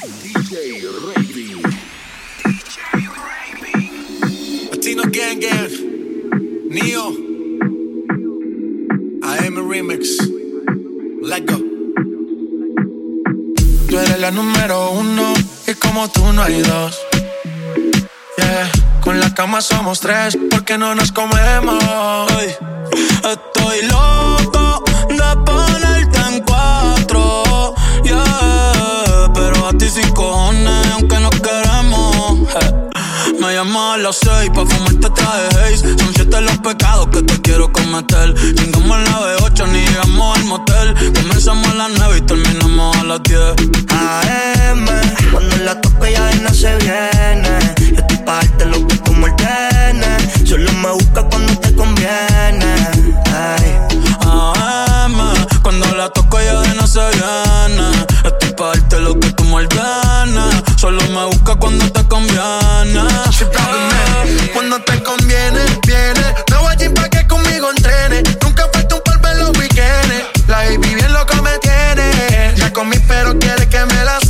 DJ Raving. DJ Raving. Latino Gang Gang. Neo. AM Remix. Let go. Tú eres la número uno y como tú no hay dos. Yeah. Con la cama somos tres porque no nos comemos. estoy loco las seis pa' fumarte traje haze. Son siete los pecados que te quiero cometer. Chingamos en la B8 ni llegamos al motel. Comenzamos a las nueve y terminamos a las diez. AM, cuando la toco ya no se viene. Yo estoy pa' darte lo que tú me Solo me busca cuando te conviene. Ay. La toco ya no se viene. Estoy pa' darte lo que tú me Solo me busca cuando te conviene. Cuando te conviene, viene. Me voy allí pa' que conmigo entrene. Nunca falta un polvo en los weekends. La baby bien loca me tiene. Ya comí, pero quiere que me la.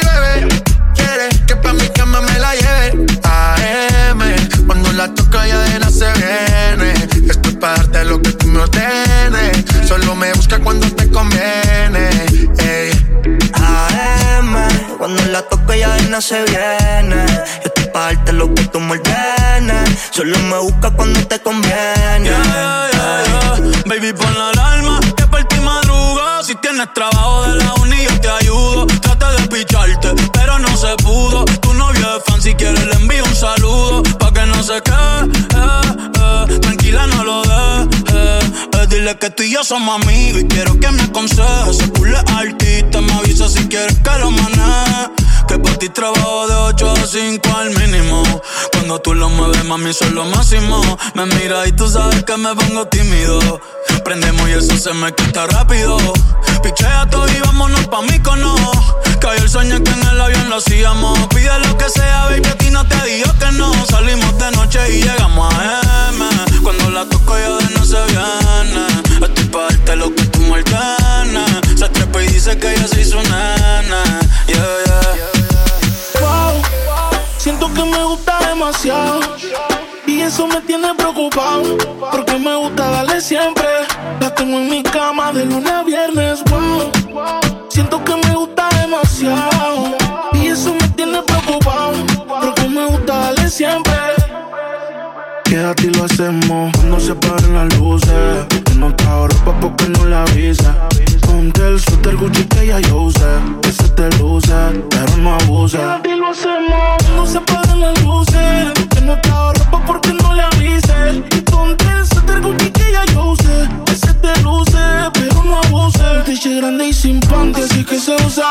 Que tú y yo somos amigos y quiero que me aconsejes. Se pule artista, me avisa si quieres que lo maneje. Que por ti trabajo de 8 a 5 al mínimo. Cuando tú lo mueves, mami, soy lo máximo. Me mira y tú sabes que me pongo tímido. Prendemos y eso se me quita rápido. Pichea todo y vámonos pa' mí cono. Cayó el sueño que en el avión lo hacíamos. Pide lo que sea, baby, a ti no te digo que no. Salimos de noche y llegamos a M. Cuando la toco ya de no se viene. Pa' lo que tú me Se trepa y dice que ella se hizo nana. Yeah, yeah. Wow, siento que me gusta demasiado. Y eso me tiene preocupado. Porque me gusta darle siempre. La tengo en mi cama de lunes a viernes. Wow, siento que me gusta demasiado. Y eso me tiene preocupado. Porque me gusta darle siempre. Quédate y lo hacemos cuando se apaguen las luces. Que no ropa porque no la avisa. Ponte el suéter Gucci que ya yo usé. Que se te luce, pero no abuse. Quédate y lo hacemos cuando se apaguen las luces. Que no ropa porque no le avise. Grande y sin panty, así que se usa.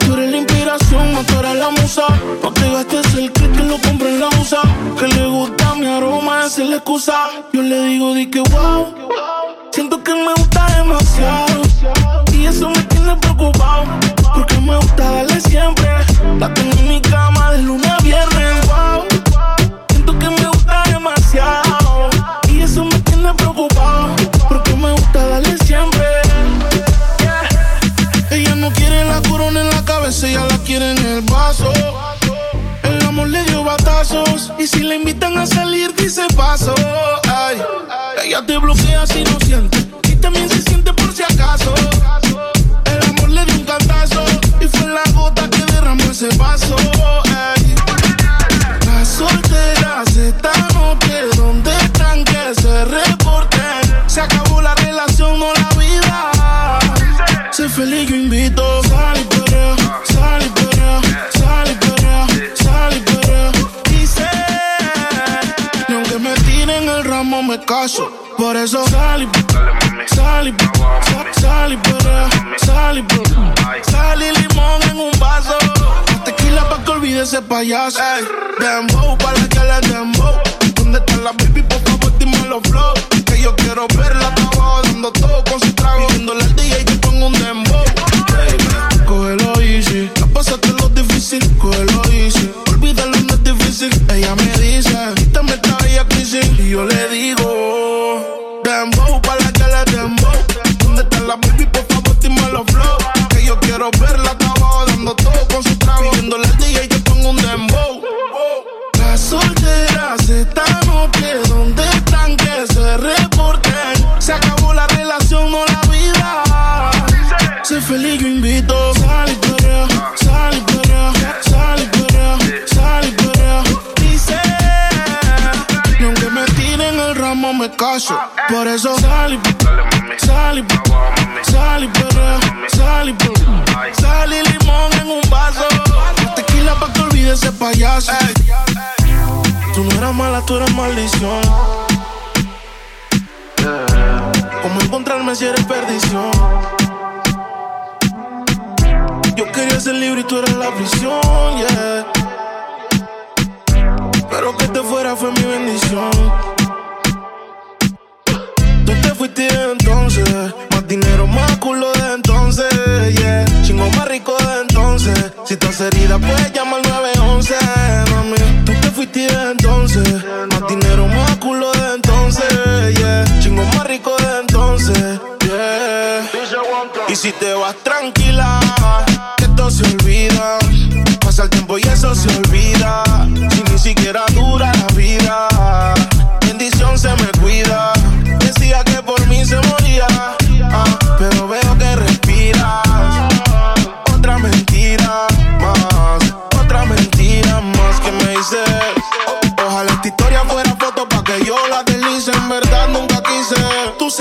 Tú eres la inspiración, tú eres la musa. No te gastes el kit que lo compré en la usa. Que le gusta mi aroma, esa es la excusa. Yo le digo, di que wow. Siento que me gusta demasiado. Y eso me tiene preocupado. Porque me gusta darle siempre. La tengo en mi cama de lunes a viernes. La ella la quiere en el vaso. El amor le dio batazos. Y si le invitan a salir, dice paso. Ay, ella te bloquea si no siente. Y también se siente por si acaso. El amor le dio un cantazo. Y fue la gota que derramó ese vaso. Ay. Las solteras esta noche, ¿dónde están que se reporten? Se acabó la relación, no la vida. Sé feliz, yo invito. El ramo, me caso. Por eso sal y sal y sal y perrea, sal y sal y limón en un vaso. Tequila pa' que olvide ese payaso. Dembow, para que le dembow. ¿Dónde está la baby? Por favor, dime los flow. Que yo quiero verla abajo dando todo con su trago. Viéndole al DJ que pongo un dembow.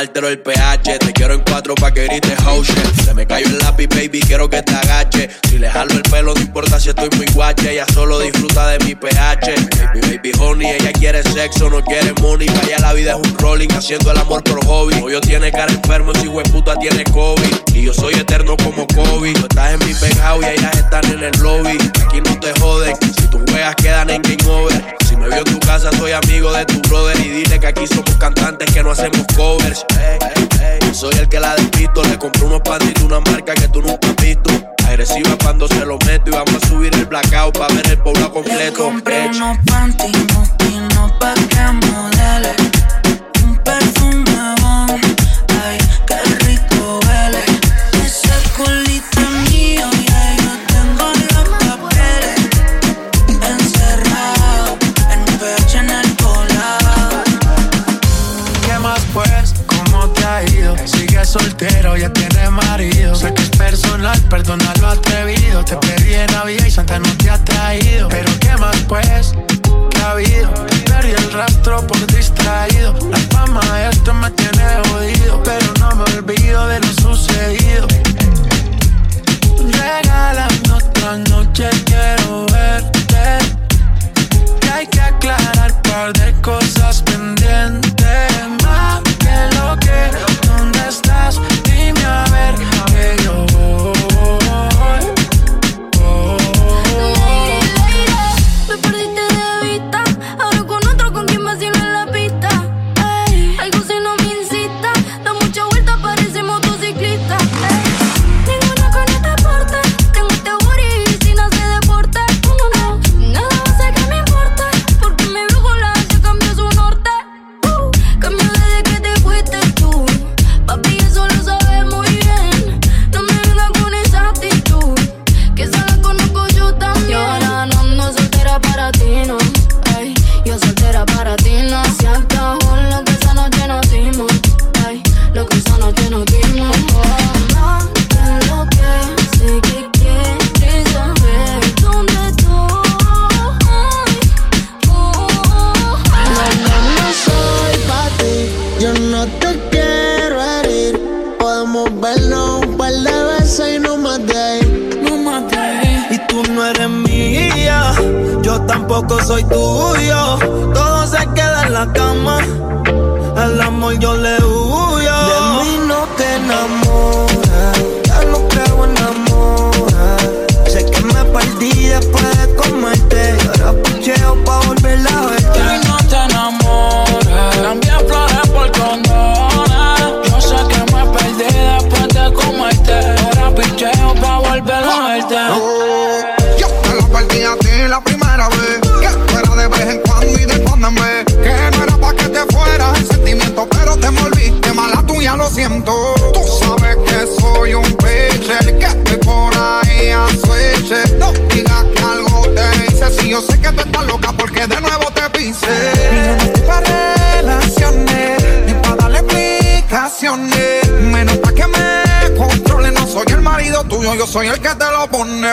El pH. Te quiero en cuatro pa' que grites oh shit. Se me cayó el lápiz, baby, quiero que te agache. Si le jalo el pelo, no importa si estoy muy guache. Ella solo disfruta de mi pH. Baby, baby, honey, ella quiere sexo, no quiere money. Vaya, la vida es un rolling, haciendo el amor por hobby. Hoyo tiene cara enfermo, si puta tiene COVID. Y yo soy eterno como Kobe. Tú estás en mi penthouse y ellas están en el lobby. Aquí no te joden, si tú juegas quedan en game over. Me veo en tu casa, soy amigo de tu brother. Y dile que aquí somos cantantes que no hacemos covers. Soy el que la despisto. Le compré unos de una marca que tú nunca has visto. Agresiva cuando se lo meto. Y vamos a subir el blackout para ver el pueblo Le completo. compré Ech. unos panty moquinos pa' que modele Un perfume soltero, ya tienes marido. Sé que es personal, perdona lo atrevido. Te pedí en Navidad y Santa no te ha traído. Pero ¿qué más pues? ¿Qué ha habido? Perdí el rastro por distraído. La fama de esto me tiene jodido. Pero no me olvido de lo sucedido. Regálame otra noche, quiero verte. Que hay que aclarar par de cosas pendientes. Más que lo que, ¿dónde estás? Dime a ver que yo voy. Yo soy el que te lo pone.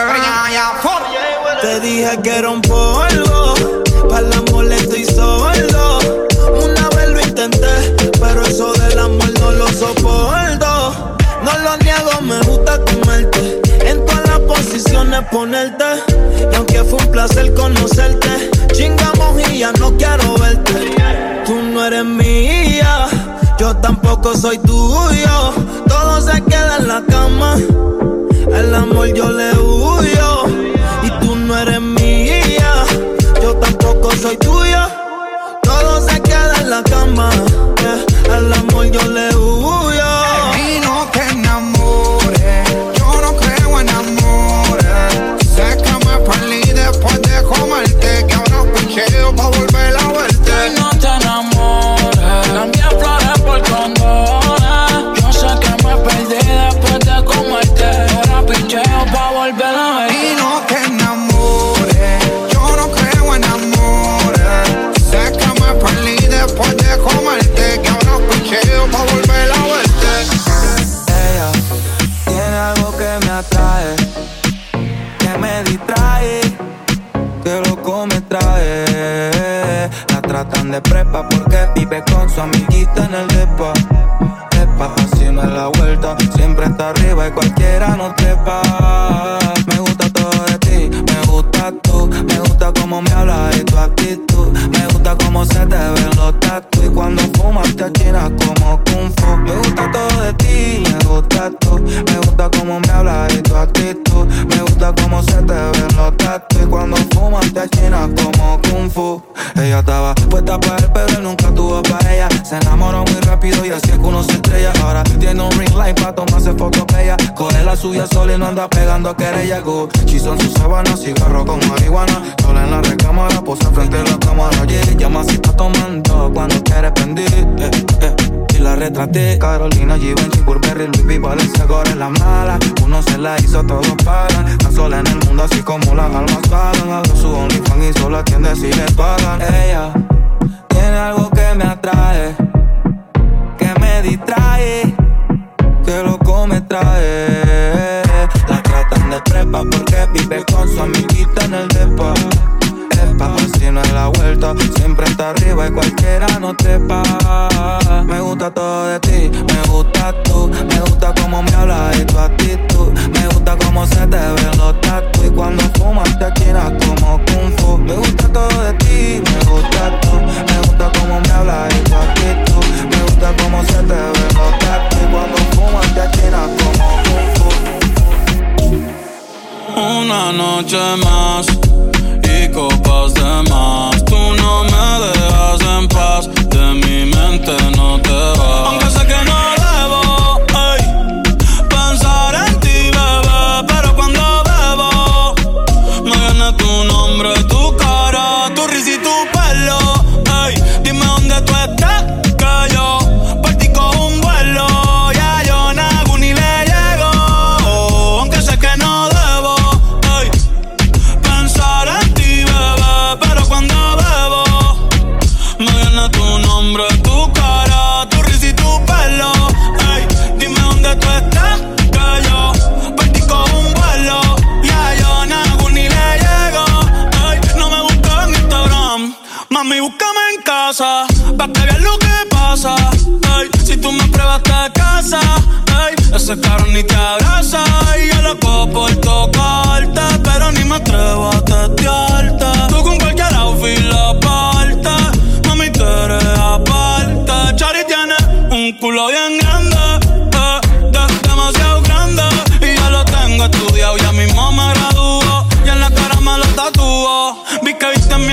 Te dije que era un polvo, para el amor estoy solo. Una vez lo intenté, pero eso del amor no lo soporto. No lo niego, me gusta comerte. En todas las posiciones ponerte. Y aunque fue un placer conocerte, chingamos y ya no quiero verte. Tú no eres mía, yo tampoco soy tuyo. Todo se queda en la cama. El amor yo le huyo y tú no eres mía. Yo tampoco soy tuya. Todo se queda en la cama. eh. El amor yo le huyo. Con su amiguita en el depa. Epa, así es la vuelta, siempre está arriba y cualquiera no trepa. Me gusta todo de ti, me gusta tú, me gusta cómo me hablas y tu actitud. Me gusta cómo se te ven los tatu y cuando fumas te achinas como kung fu. Me gusta todo de ti, me gusta tú, me gusta cómo me hablas y tu actitud. Me gusta cómo se te ven los tatu y cuando fumas te achinas como kung fu. Ella estaba puesta para él, pero él nunca tuvo para ella. Se enamoró muy rápido y así es que uno se estrella. Ahora tiene un ring light para tomarse fotos bella. Coge la suya sola y no anda pegando a querella. Go, son sus sábanas, cigarro con marihuana. Sola en la recámara, posa frente a la cámara. Yeah, llama si está tomando cuando quiere prender. Eh, eh. Y la retraté, Carolina, Givenchy, Burberry, Louis V, Valencia, ahora en la mala. Uno se la hizo, todos pagan. Tan sola en el mundo, así como las almas pagan. Abre su OnlyFans y solo atiende si le pagan. Ella tiene algo que me atrae, que me distrae, que loco me trae. La tratan de prepa porque vive con su amiguita en el depa. Vuelta, siempre está arriba y cualquiera no trepa. Me gusta todo de ti, me gusta tú, me gusta cómo me hablas y tu actitud. Me gusta cómo se te ven los tatu y cuando fumas te achinas como kung fu. Me gusta todo de ti, me gusta tú, me gusta cómo me hablas y tu actitud. Me gusta cómo se te ven los tatu y cuando fumas te achinas como kung fu. Una noche más y copas de más. Te vas. Casa, pa' que lo que pasa. Ay, si tú me pruebas te casa, ay, ese carro ni te abraza. Y yo loco por tocarte, pero ni me atrevo a testearte. Tú con cualquier outfit la parte, mami tú eres aparte. Chari tiene un culo bien grande, eh, demasiado grande. Y ya lo tengo estudiado, ya mismo me graduó. Y en la cara me lo tatuó. Vi que viste mi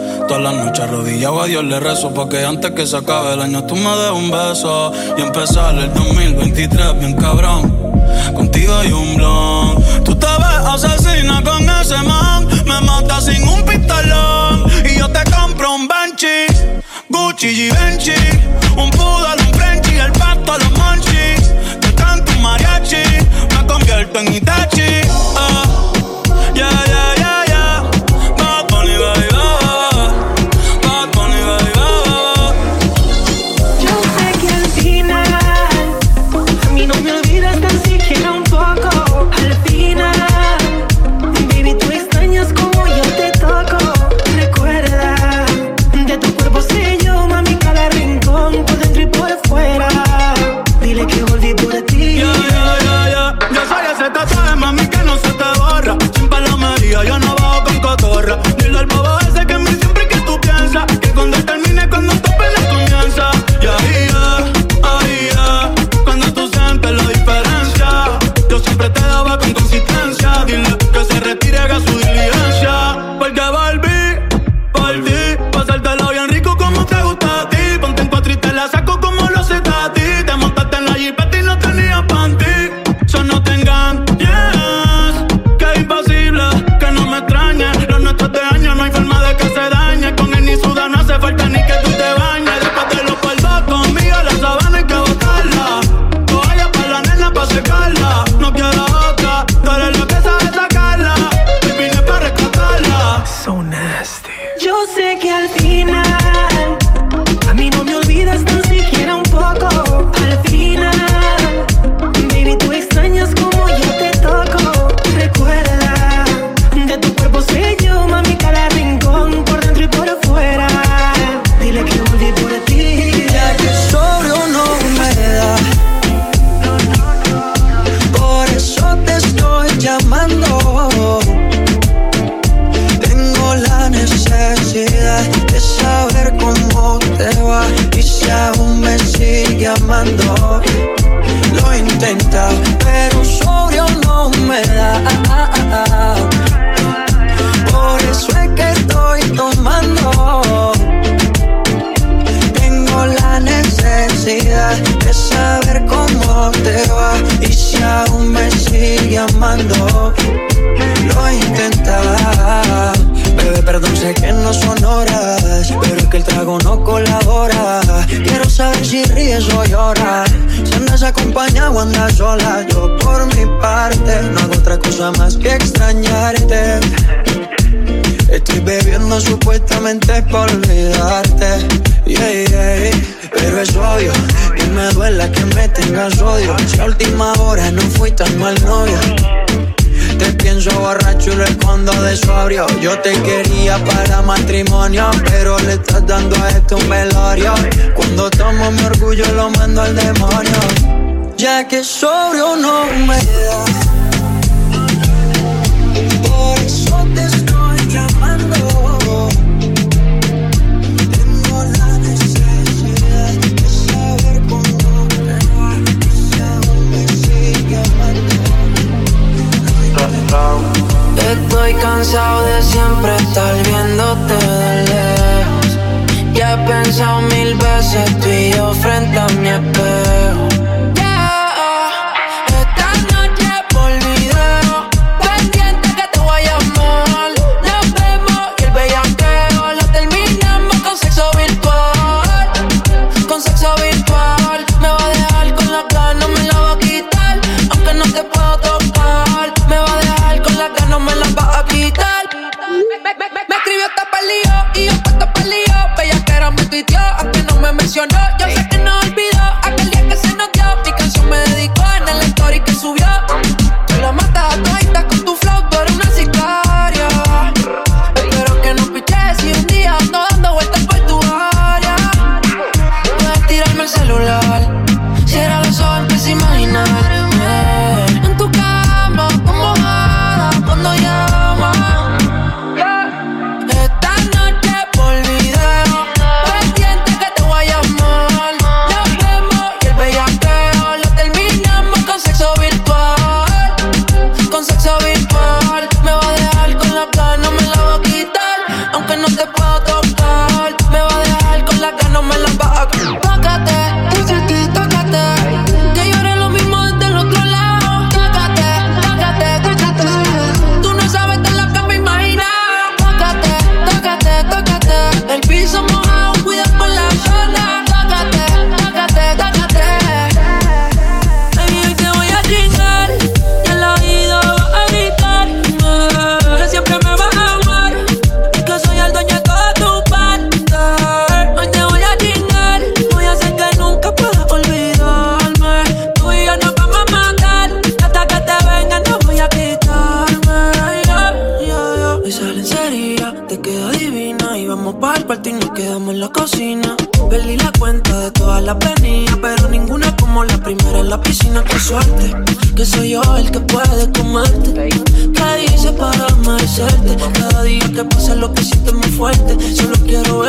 Todas las noches arrodillado. A Dios le rezo Porque antes que se acabe el año tú me des un beso Y empezar el 2023 bien cabrón. Contigo hay un blon. Tú te ves asesina con ese man. Me mata sin un pistolón. Y yo te compro un Banshee Gucci Givenchy Un poodle, un Frenchy El pasto, los monchis Te canto un mariachi Me convierto en Itachi. Ah. Más que extrañarte. Estoy bebiendo supuestamente por olvidarte. Yeah, yeah. Pero es obvio que me duela que me tengas odio. Si a última hora no fui tan mal novio. Te pienso borracho y lo escondo de sobrio. Yo te quería para matrimonio, pero le estás dando a esto un velorio. Cuando tomo mi orgullo lo mando al demonio. Ya que sobrio no me da. Mil veces tú y yo frente a mi espejo. lo que hiciste es muy fuerte. Solo quiero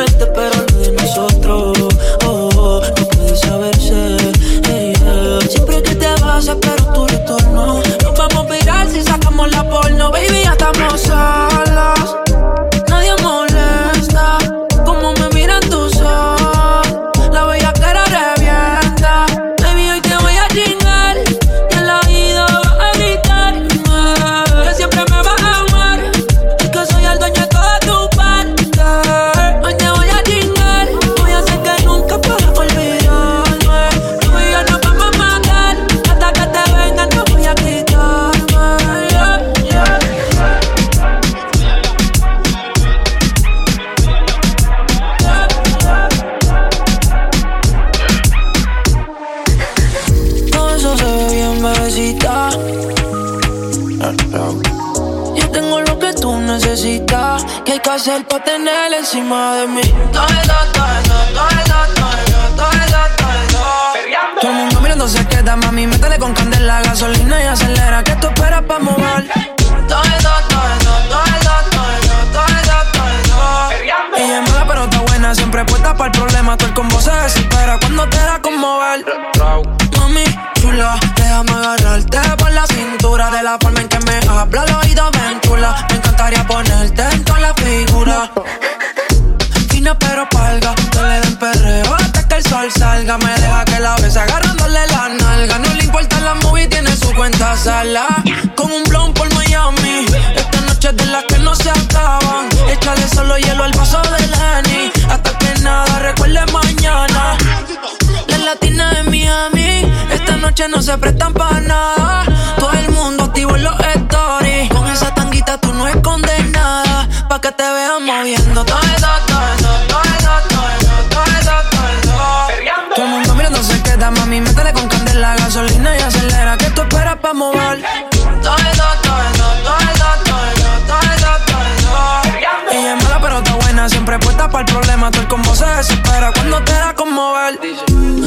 las que no se acaban. Échale solo hielo al vaso de Lenny. Hasta que nada recuerde mañana. Las latinas de Miami, esta noche no se prestan para nada. Todo el mundo activo en los stories. Con esa tanguita tú no escondes nada. Pa' que te vean moviendo todo mover.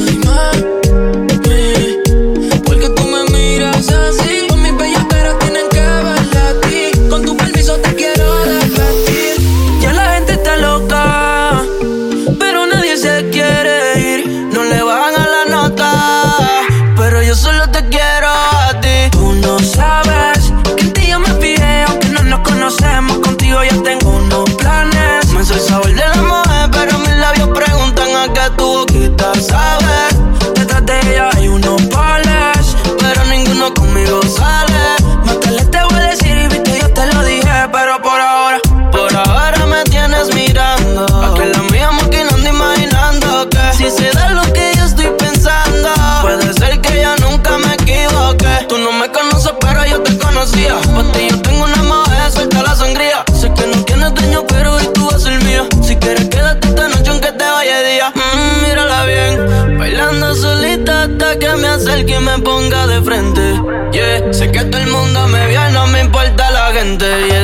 Antes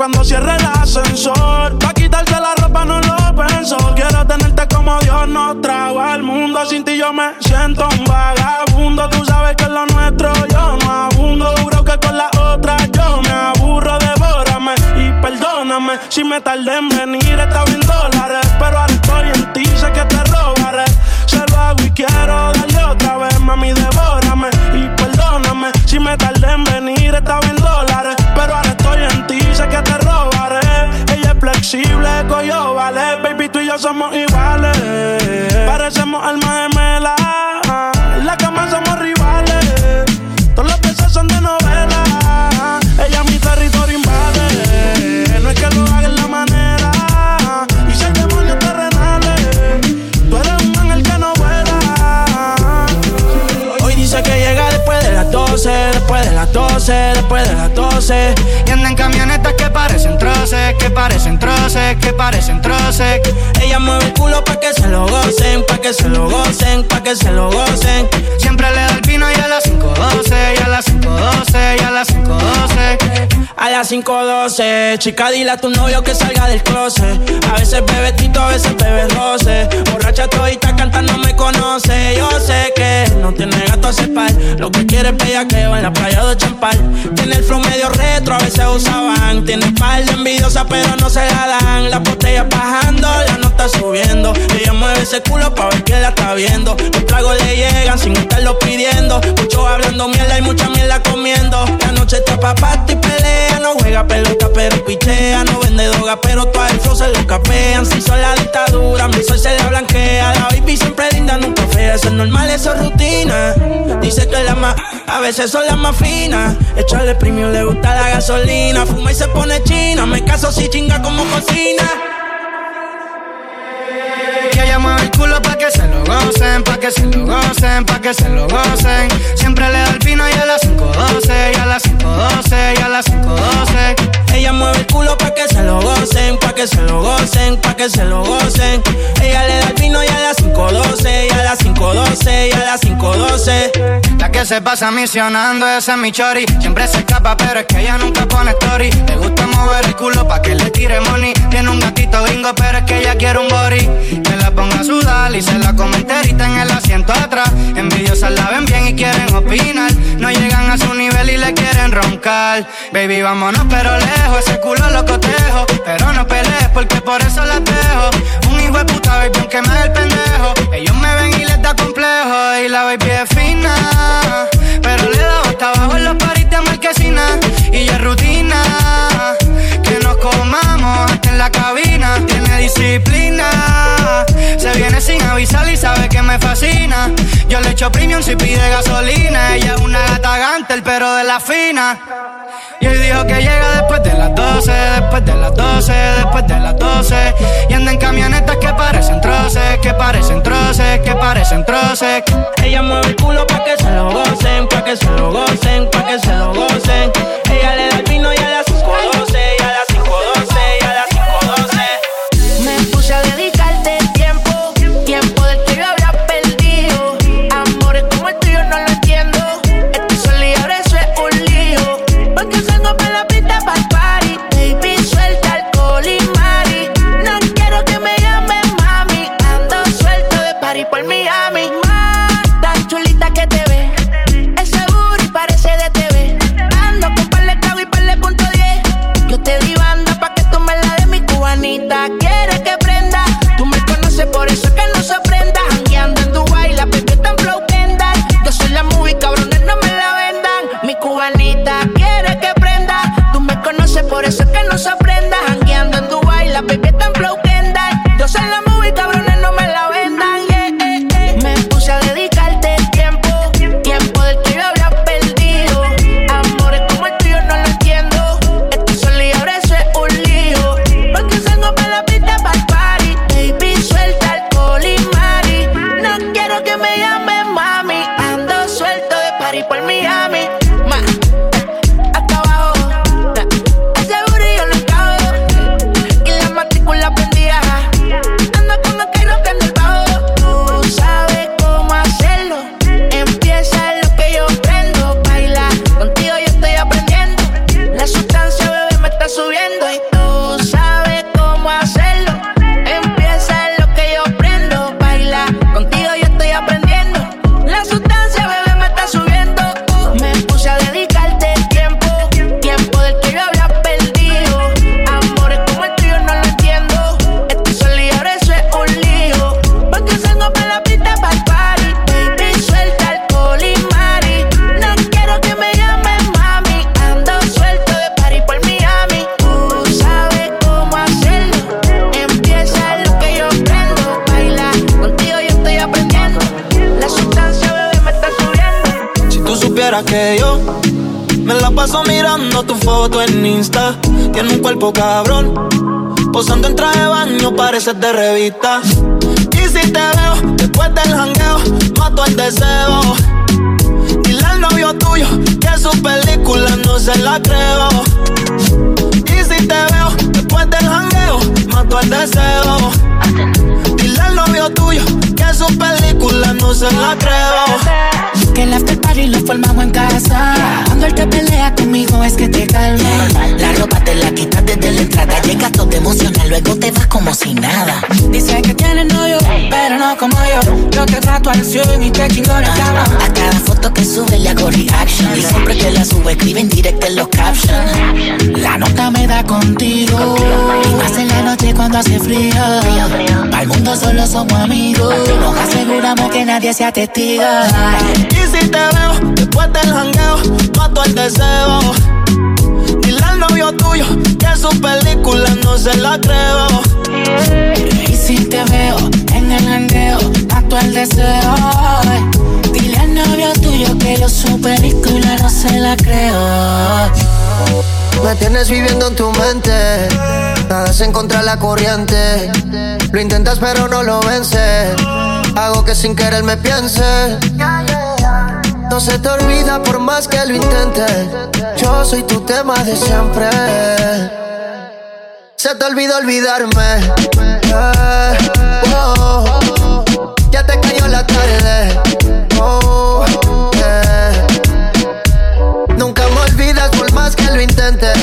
Cuando cierre el ascensor. Pa' quitarte la ropa no lo pensó. Quiero tenerte como Dios nos trajo al mundo. Sin ti yo me siento un vagabundo. Tú sabes que es lo nuestro yo no abundo. Juro que con la otra yo me aburro. Devórame y perdóname si me tardé en venir. Está bien dólares, pero ahora estoy en ti. Sé que te robaré. Se lo hago y quiero darle otra vez, mami, devórame y perdóname si me tardé en venir. Flexible, coyo vale. Baby, tú y yo somos iguales. Parecemos almas gemelas. En la cama somos rivales. Todos los besos son de novela. Ella mi territorio invade. No es que lo haga en la manera. Y si el demonio terrenales. Tú eres un ángel que no vuela. Hoy dice que llega después de las 12, después de las 12, después de las 12. Que parecen troces, que parecen troces. Ella mueve el culo pa' que se lo gocen, pa' que se lo gocen, pa' que se lo gocen. Siempre le da el pino y a las 5.12, y a las 5.12, y a las 5.12. A las 5.12, chica, dile a tu novio que salga del closet. A veces bebe tito, a veces bebe roce. Borracha todita cantando me conoce. Yo sé que no tiene gato a cepar. Lo que quiere es bellaqueo en la playa de Champal. Tiene el flow medio retro, a veces usaban. Tiene par de envidiosa, pero no se la dan. La botella bajando, la nota subiendo. Ella mueve ese culo pa' ver que la está viendo. Los tragos le llegan sin estarlo pidiendo. Mucho hablando mierda y mucha mierda comiendo. La noche está pa' y pelea. No juega pelota, pero pichea. No vende droga, pero todo flow se lo capean. Si son la dictadura, mi sol se la blanquea. La baby siempre linda, nunca fea. Eso es normal, eso es rutina. Dice que la más, a veces son las más finas. Echarle premio le gusta la gasolina. Fuma y se pone china. Me caso si chinga como cocina. Ella mueve el culo pa' que se lo gocen, pa' que se lo gocen, pa' que se lo gocen. Siempre le da el pino y a las 5.12, y a las 5.12, y a las 5.12. Ella mueve el culo pa' que se lo gocen, pa' que se lo gocen, pa' que se lo gocen. Ella le da el pino y a las 5.12, y a las 5.12, y a las 5.12. La que se pasa misionando, esa es mi chori. Siempre se escapa, pero es que ella nunca pone story. Le gusta mover el culo pa' que le tire money. Tiene un gatito gringo, pero es que ella quiere un body. Ponga a sudar y se la come enterita en el asiento atrás. Envidiosas la ven bien y quieren opinar. No llegan a su nivel y le quieren roncar. Baby, vámonos, pero lejos. Ese culo lo cotejo. Pero no pelees porque por eso la dejo. Un hijo de puta, baby, aunque me dé el pendejo. Ellos me ven y les da complejo. Y la baby es fina. Pero le da hasta abajo en los paris de marquesina. Y ya es rutina. Que nos comamos hasta en la cabina. Disciplina. Se viene sin avisar y sabe que me fascina. Yo le echo premium si pide gasolina. Ella es una gata gantel, pero de la fina. Y hoy dijo que llega después de las 12, después de las 12, después de las 12. Y anda en camionetas que parecen troces, que parecen que yo me la paso mirando tu foto en Insta. Tiene un cuerpo cabrón. Posando en traje de baño, pareces de revista. Y si te veo después del jangueo, mato el deseo. Dile al novio tuyo que su película no se la creo. Y si te veo después del jangueo, mato el deseo. Al novio tuyo que su película no se la creo. Que el after party lo formamos en casa. Cuando él te pelea conmigo es que te calma. La ropa te la quitas desde la entrada. Llegas todo emocional, luego te vas como si nada. Dice que tiene novio, pero no como yo. Yo te trato al cien y te chingo la cama. A cada foto que sube le hago reaction. Y siempre que la sube escribe en directo en los captions. La nota me da contigo. Y más en la noche cuando hace frío. El mundo solo somos amigos. Nos aseguramos que nadie sea testigo. Y si te veo después del jangueo, mato el deseo. Novio tuyo que su película no se la creo. Y si te veo en el jangueo, mato el deseo. Dile al novio tuyo que yo su película no se la creo. Me tienes viviendo en tu mente. Nada en contra la corriente. Lo intentas pero no lo vences. Hago que sin querer me piense. No se te olvida por más que lo intentes. Yo soy tu tema de siempre. Se te olvidó olvidarme. Ya te cayó la tarde. Oh. Nunca me olvidas por más que lo intentes.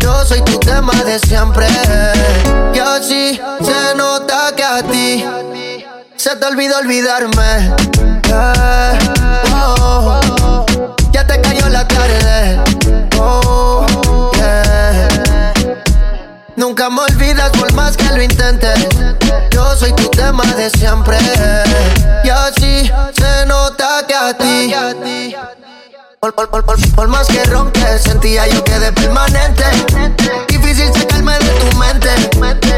Yo soy tu tema de siempre. Y así se nota que a ti se te olvidó olvidarme. Nunca me olvidas por más que lo intentes. Yo soy tu tema de siempre. Y así se nota que a ti. Por, por- por- por- más que rompes, sentía yo que de permanente. Difícil sacarme de tu mente.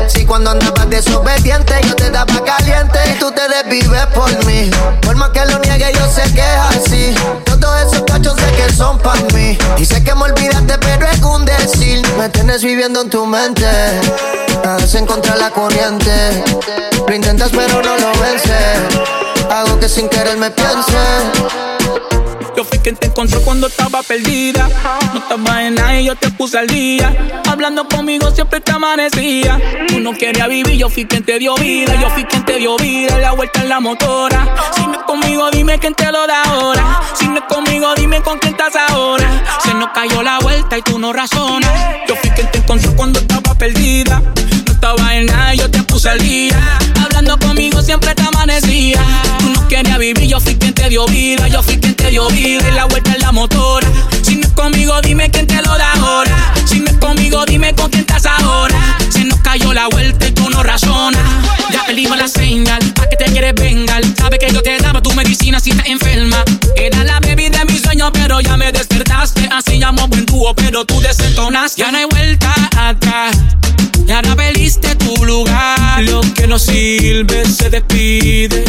Si cuando andabas desobediente, yo te daba caliente. Y tú te desvives por mí. Por más que lo niegue, yo sé que es así. Todos esos cachos sé que son para mí. Y que me olvidaste, pero es un decir. Me tienes viviendo en tu mente. Nada es en contra de la corriente. Lo intentas, pero no lo vences. Hago que sin querer me piense. Yo fui quien te encontró cuando estaba perdida. No estaba en nada y yo te puse al día. Hablando conmigo siempre te amanecía. Tú no querías vivir, yo fui quien te dio vida. Yo fui quien te dio vida. La vuelta en la motora. Si no es conmigo, dime quién te lo da ahora. Si no es conmigo, dime con quién estás ahora. Se nos cayó la vuelta y tú no razonas. Yo fui quien te encontró cuando estaba perdida. Yo te puse al día. Hablando conmigo siempre te amanecía. Tú no querías vivir, yo fui quien te dio vida. Yo fui quien te dio vida. Y la vuelta en la motora. Si no es conmigo, dime quién te lo da ahora. Si no es conmigo, dime con quién estás ahora. Se nos cayó la vuelta y tú no razonas. Ya perdimos la señal, pa' que te quieres vengar. Sabes que yo te daba tu medicina si estás enferma. Era la bebida de mi sueño, pero ya me despertaste. Así llamo buen dúo, pero tú desentonaste. Ya no hay vuelta atrás. Y ahora perdiste tu lugar. Lo que no sirve se despide.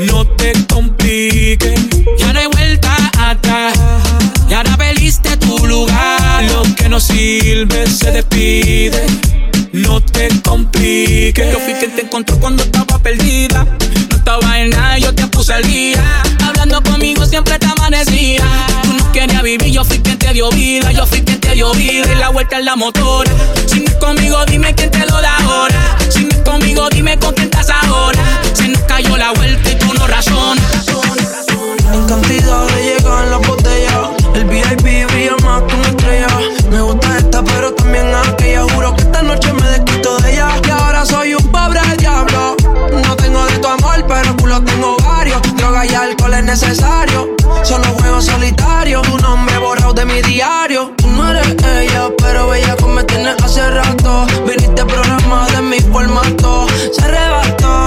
No te compliques. Ya no hay vuelta atrás. Y ahora perdiste tu lugar. Lo que no sirve se despide. No te compliques. Yo fui quien te encontró cuando estaba perdida. No estaba en nada, yo te puse al día. Hablando conmigo siempre te amanecía. Tú no querías vivir, yo fui quien te dio vida. Yo fui quien te dio vida. Y la vuelta en la motora. Si no es conmigo, dime quién te lo da ahora. Si no es conmigo, dime con quién estás ahora. Se nos cayó la vuelta y tú no razonas. En cantidad le llegan las botellas. El VIP brilla más que una estrella. Me gusta también aquella. Juro que esta noche me desquito de ella. Y ahora soy un pobre diablo. No tengo de tu amor, pero culo tengo varios. Droga y alcohol es necesario. Solo juego solitario. Tu nombre borrado de mi diario. Tú no eres ella, pero como me tienes hace rato. Viniste programa de mi formato. Se arrebató,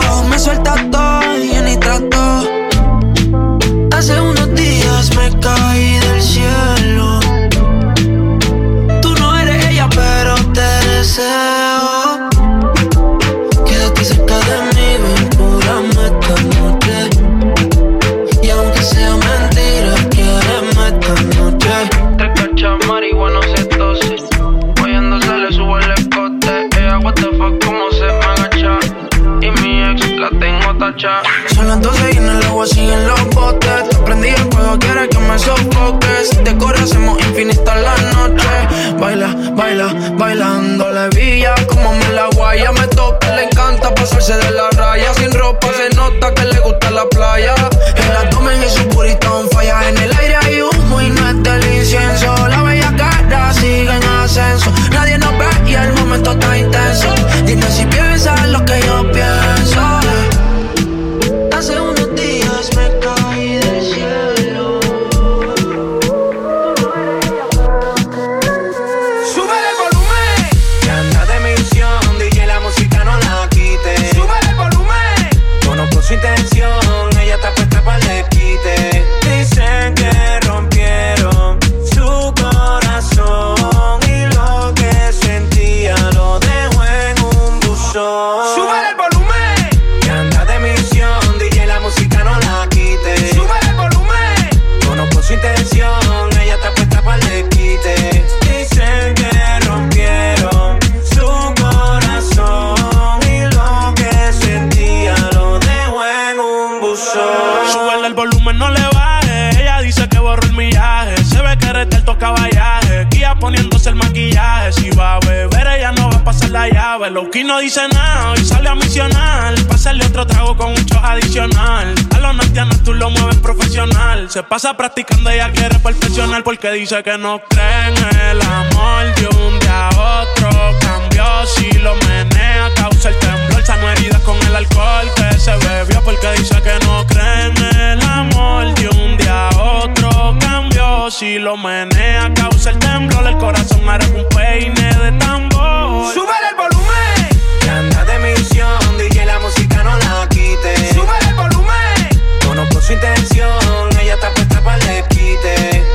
Si va a beber, ella no va a pasar la llave. Lowkey no dice nada y sale a misionar. Pásale otro trago con un shot adicional. A los norteanos tú lo mueves profesional. Se pasa practicando, ella quiere perfeccionar porque dice que no cree en el amor. De un día a otro cambió, si lo menea causa el temblor alcohol, sano heridas con el alcohol que se bebió porque dice que no cree en el amor. De un día a otro cambió, si lo menea causa el temblor, el corazón hará un peine de tambor. ¡Sube el volumen! Que anda de misión, DJ la música no la quite. ¡Sube el volumen! Conozco su intención, ella está puesta para el quite.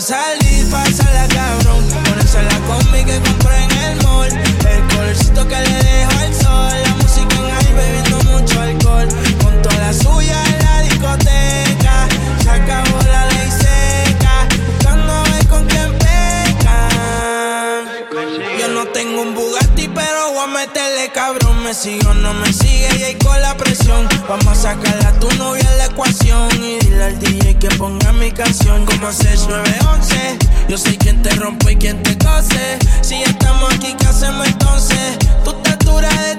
pasar. ubicación como 6911. Yo soy quien te rompo y quien te cose. Si estamos aquí, ¿qué hacemos entonces? Tu estatura de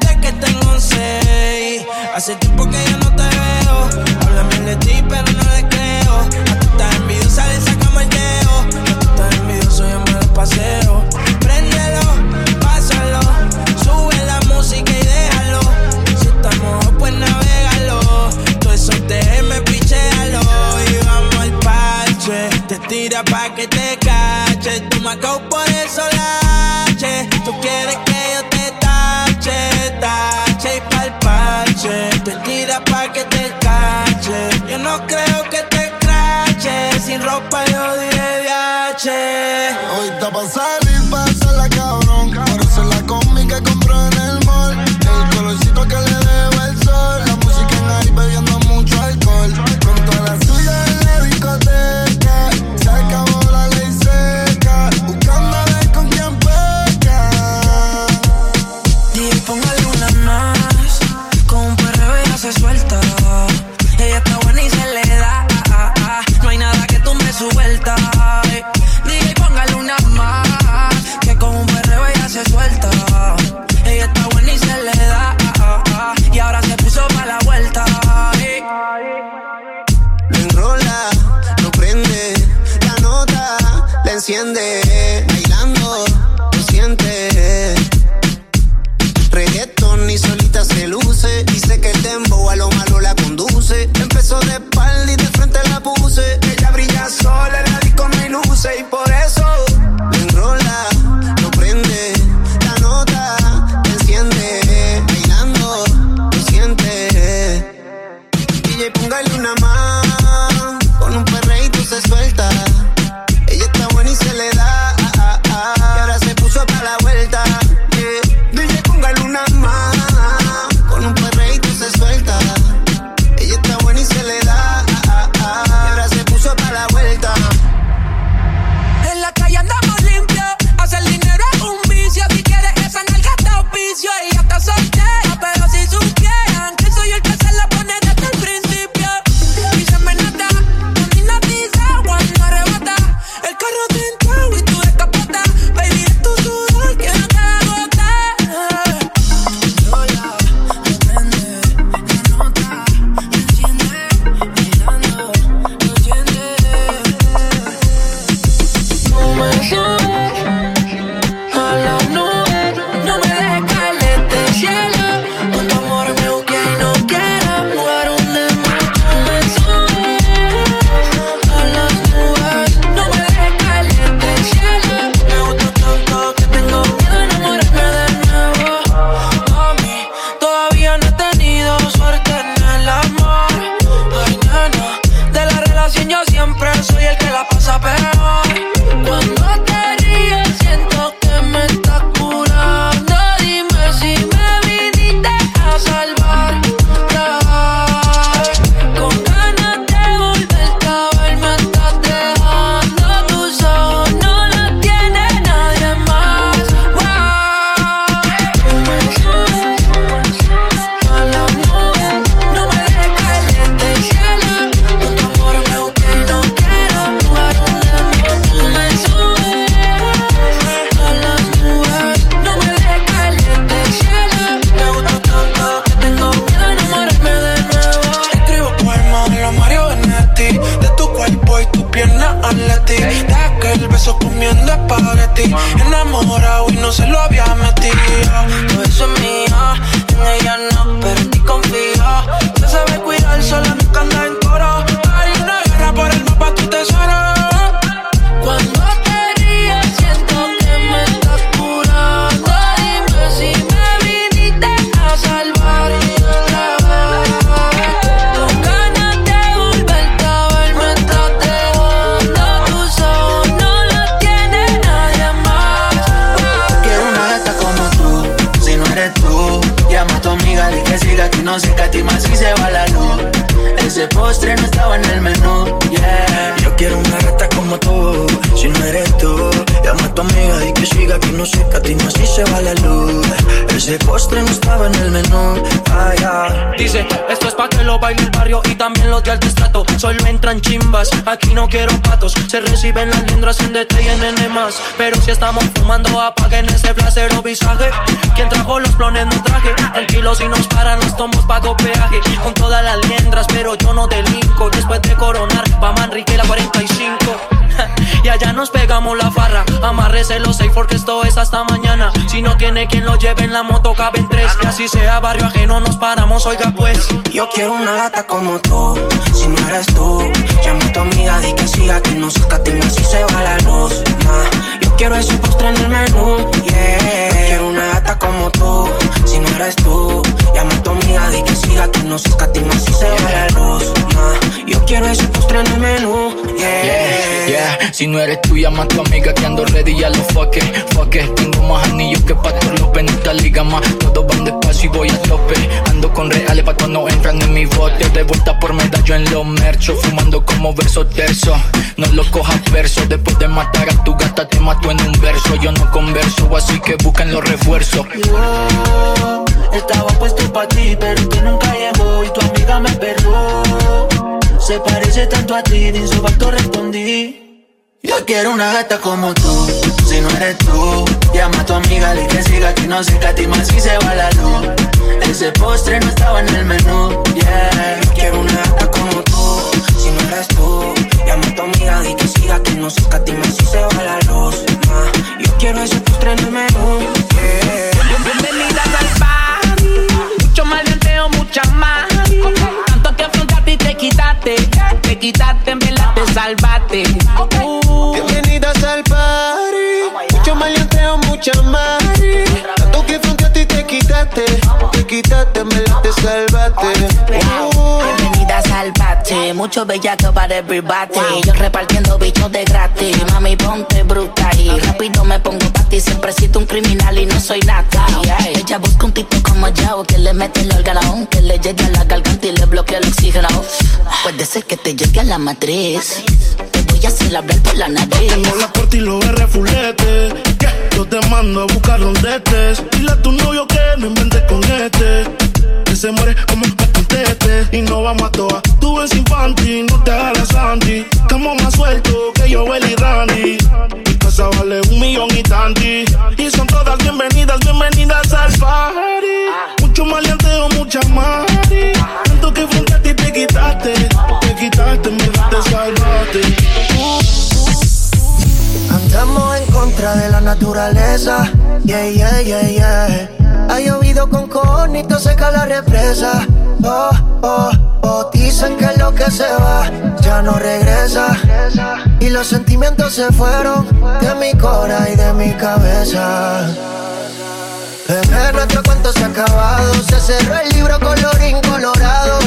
enciende. Dice, esto es pa' que lo baile el barrio y también los de alto estrato. Solo entran chimbas, aquí no quiero patos. Se reciben las liendras en DT y en más. Pero si estamos fumando, apaguen ese placero visaje. Quien trajo los clones no traje. Tranquilos si nos paran los tomos pago peaje. Con todas las liendras, pero yo no delinco. Después de coronar, va Manrique la 45. Y allá nos pegamos la farra. Amárrese los seis porque esto es hasta mañana. Si no tiene quien lo lleve en la moto, caben tres. Que así sea barrio ajeno, nos paramos, oiga pues. Yo quiero una gata como tú, si no eres tú Llama a tu amiga, di que siga que no se catima si se va la luz nah. Yo quiero ese postre en el menú, yeah quiero una gata como tú, si no eres tú Llama a tu amiga, di que siga que no se catima si se va la luz nah. Yo quiero ese postre en el menú, yeah Yeah, yeah, si no eres tú, llama a tu amiga que ando ready, ya lo fuck it, fuck it. Tengo más anillos que Pastor López, en esta liga más. Todos van despacio y voy a tope. Ando con reales pa' no entran en mi bote. De vuelta por medallo en los merchos, fumando como verso terzo. No lo cojas verso, después de matar a tu gata te mato en un verso. Yo no converso, así que busquen los refuerzos. Yo estaba puesto pa' ti, pero tú nunca llegó y tu amiga me perdió. Se parece tanto a ti, de insulto respondí. Yo quiero una gata como tú, si no eres tú. Llama a tu amiga, di que siga que no se catima si se va la luz. Ese postre no estaba en el menú, yeah. Yo quiero una gata como tú, si no eres tú Llama a tu amiga, di que siga que no se catima si se va la luz. Yo quiero ese postre en el menú, yeah Bienvenidas al party. Mucho maleanteo, mucha más. Tanto que afrontaste y te quitaste. Te quitaste, en te salvaste. Uh. Te quitaste, me la te salvaste. Uh. Bienvenidas al bate, mucho bellaco para everybody. Yo repartiendo bichos de gratis. Mami, ponte bruta y rápido me pongo pa' ti. Siempre siento un criminal y no soy nata. Ella busca un tipo como yo que le mete el órgano, que le llegue a la garganta y le bloquea el oxígeno. Puede ser que te llegue a la matriz. Te voy a hacer hablar por la nariz. Tengo la corte y los fulete. Yo te mando a buscar donde estés. Dile a tu novio que no inventes con este. Que se muere como un patentete. Y no vamos a toa. Tú ves infantil, no te hagas la santi. Estamos más sueltos que yo, y Randy. Mi casa vale un millón y tanti. Y son todas bienvenidas, bienvenidas al party. Mucho maleanteo, mucha mari. Tanto que frente a ti te quitaste. Te quitaste, me te salvaste. Naturaleza. Yeah, yeah, yeah, yeah. Ha llovido con conito, seca la represa. Oh, oh, oh, dicen que lo que se va ya no regresa. Y los sentimientos se fueron de mi cora y de mi cabeza. Bebé, nuestro cuento se ha acabado. Se cerró el libro colorín colorado.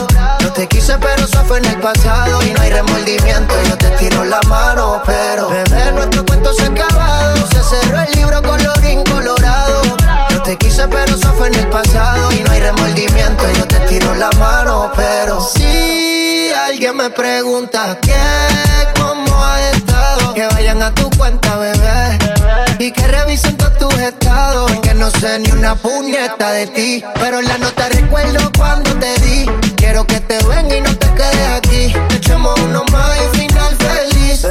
Te quise, pero eso fue en el pasado. Y no hay remordimiento, yo te tiro la mano. Pero, bebé, nuestro cuento se ha acabado. Se cerró el libro colorín colorado. No te quise, pero eso fue en el pasado. Y no hay remordimiento, yo te tiro la mano. Pero, si alguien me pregunta qué, cómo ha estado, que vayan a tu cuenta, bebé. Y que revisen todos tus estados. Que no sé ni una puñeta de ti. Pero en la nota recuerdo cuando te di. Quiero que te venga y no te quedes aquí. Echemos uno más y final feliz.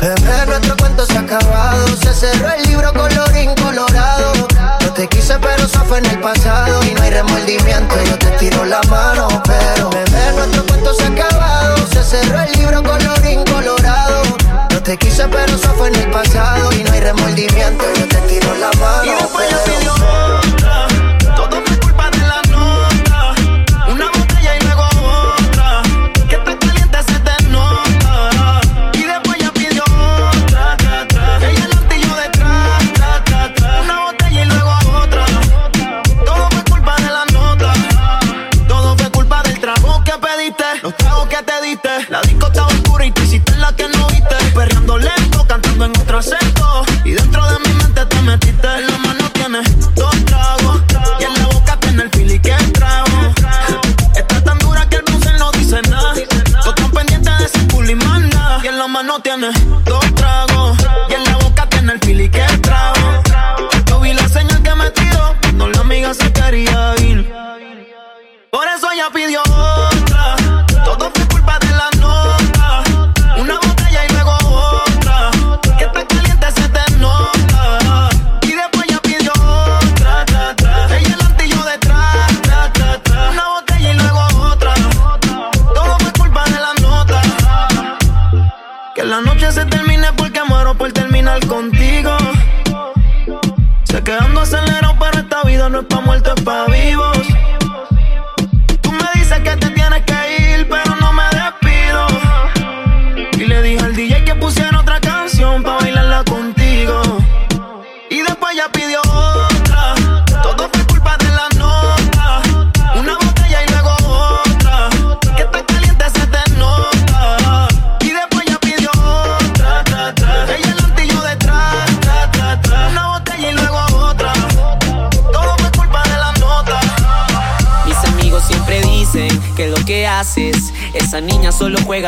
Bebé, nuestro cuento se ha acabado. Se cerró el libro colorín colorado. No te quise, pero eso fue en el pasado. Y no hay remordimiento, yo te tiro la mano. Pero, nuestro cuento se ha acabado. Se cerró el libro. No te quise, pero eso fue en el pasado. Y no hay remordimiento, yo te tiro la mano. Y después yo pero- pidió mano tienes dos tragos. Y en la boca tiene el fili que trago. Yo vi la señal que me tiró cuando la amiga se quería ir. Por eso ella pidió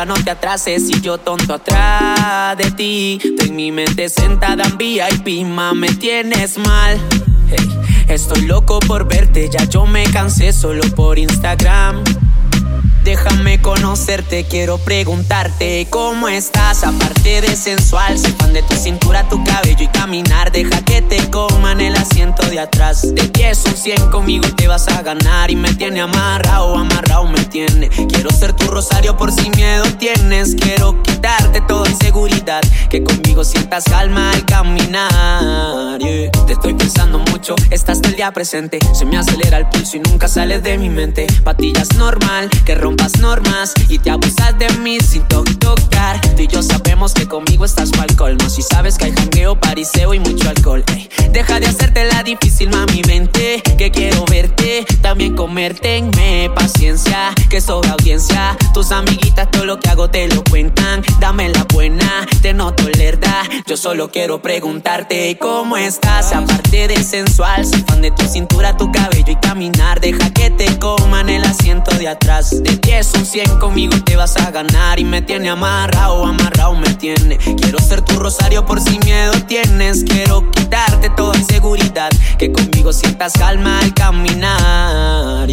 no te atrases. Y yo tonto atrás de ti, tú en mi mente sentada en VIP, ma, me tienes mal. Hey, estoy loco por verte, ya yo me cansé solo por Instagram. Déjame conocerte, quiero preguntarte cómo estás, aparte de sensual. Soy fan de tu cintura, tu cabello y caminar. Deja que te coman el asiento de atrás. De 10 un 100 conmigo te vas a ganar. Y me tiene amarrado, amarrado me tiene. Quiero ser tu rosario por si miedo tienes. Quiero quitarte toda inseguridad. Que conmigo sientas calma al caminar. Te estoy pensando mucho, estás el día presente. Se me acelera el pulso y nunca sales de mi mente. Patillas normal, que normas y te abusas de mí sin to- tocar. Tú y yo sabemos que conmigo estás pa'l colmo. Si sabes que hay jangueo, pariseo y mucho alcohol. Deja de hacerte la difícil, mami, vente. Que quiero verte, también comerte. Tenme paciencia, que sobra audiencia. Tus amiguitas todo lo que hago te lo cuentan. Dame la buena, te noto lerda. Yo solo quiero preguntarte cómo estás. Aparte de sensual, soy fan de tu cintura, tu cabello y caminar. Deja que te coman el asiento de atrás. 10 un 100 conmigo te vas a ganar. Y me tiene amarrado, amarrado me tiene. Quiero ser tu rosario por si miedo tienes. Quiero quitarte toda inseguridad. Que conmigo sientas calma al caminar.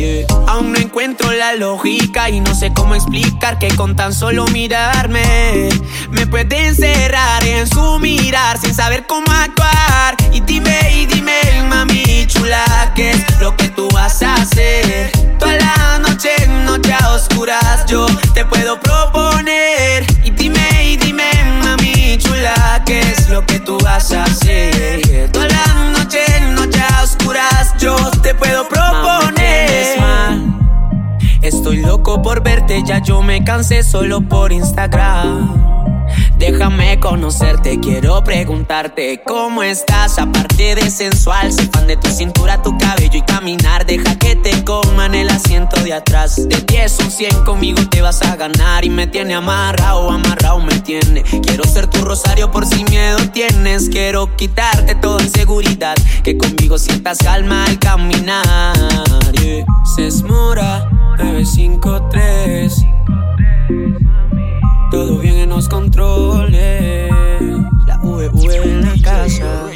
Aún no encuentro la lógica y no sé cómo explicar que con tan solo mirarme me puede encerrar en su mirar sin saber cómo actuar. Y dime, y dime, mami chula, ¿qué es lo que tú vas a hacer? Toda la noche, noche a oscuras yo te puedo proponer. Y dime, y dime, mami chula, ¿qué es lo que tú vas a hacer? Todas las noches, noches oscuras yo te puedo proponer. Mami, Estoy loco por verte, ya yo me cansé solo por Instagram. Déjame conocerte, quiero preguntarte cómo estás. Aparte de sensual, soy fan de tu cintura, tu cabello y caminar. Deja que te coman el asiento de atrás. De 10 un 100 conmigo te vas a ganar. Y me tiene amarrado, amarrado me tiene. Quiero ser tu rosario por si miedo tienes. Quiero quitarte toda inseguridad. Que conmigo sientas calma al caminar. Yeah. Se esmora 953 los controles. La V, v en la casa.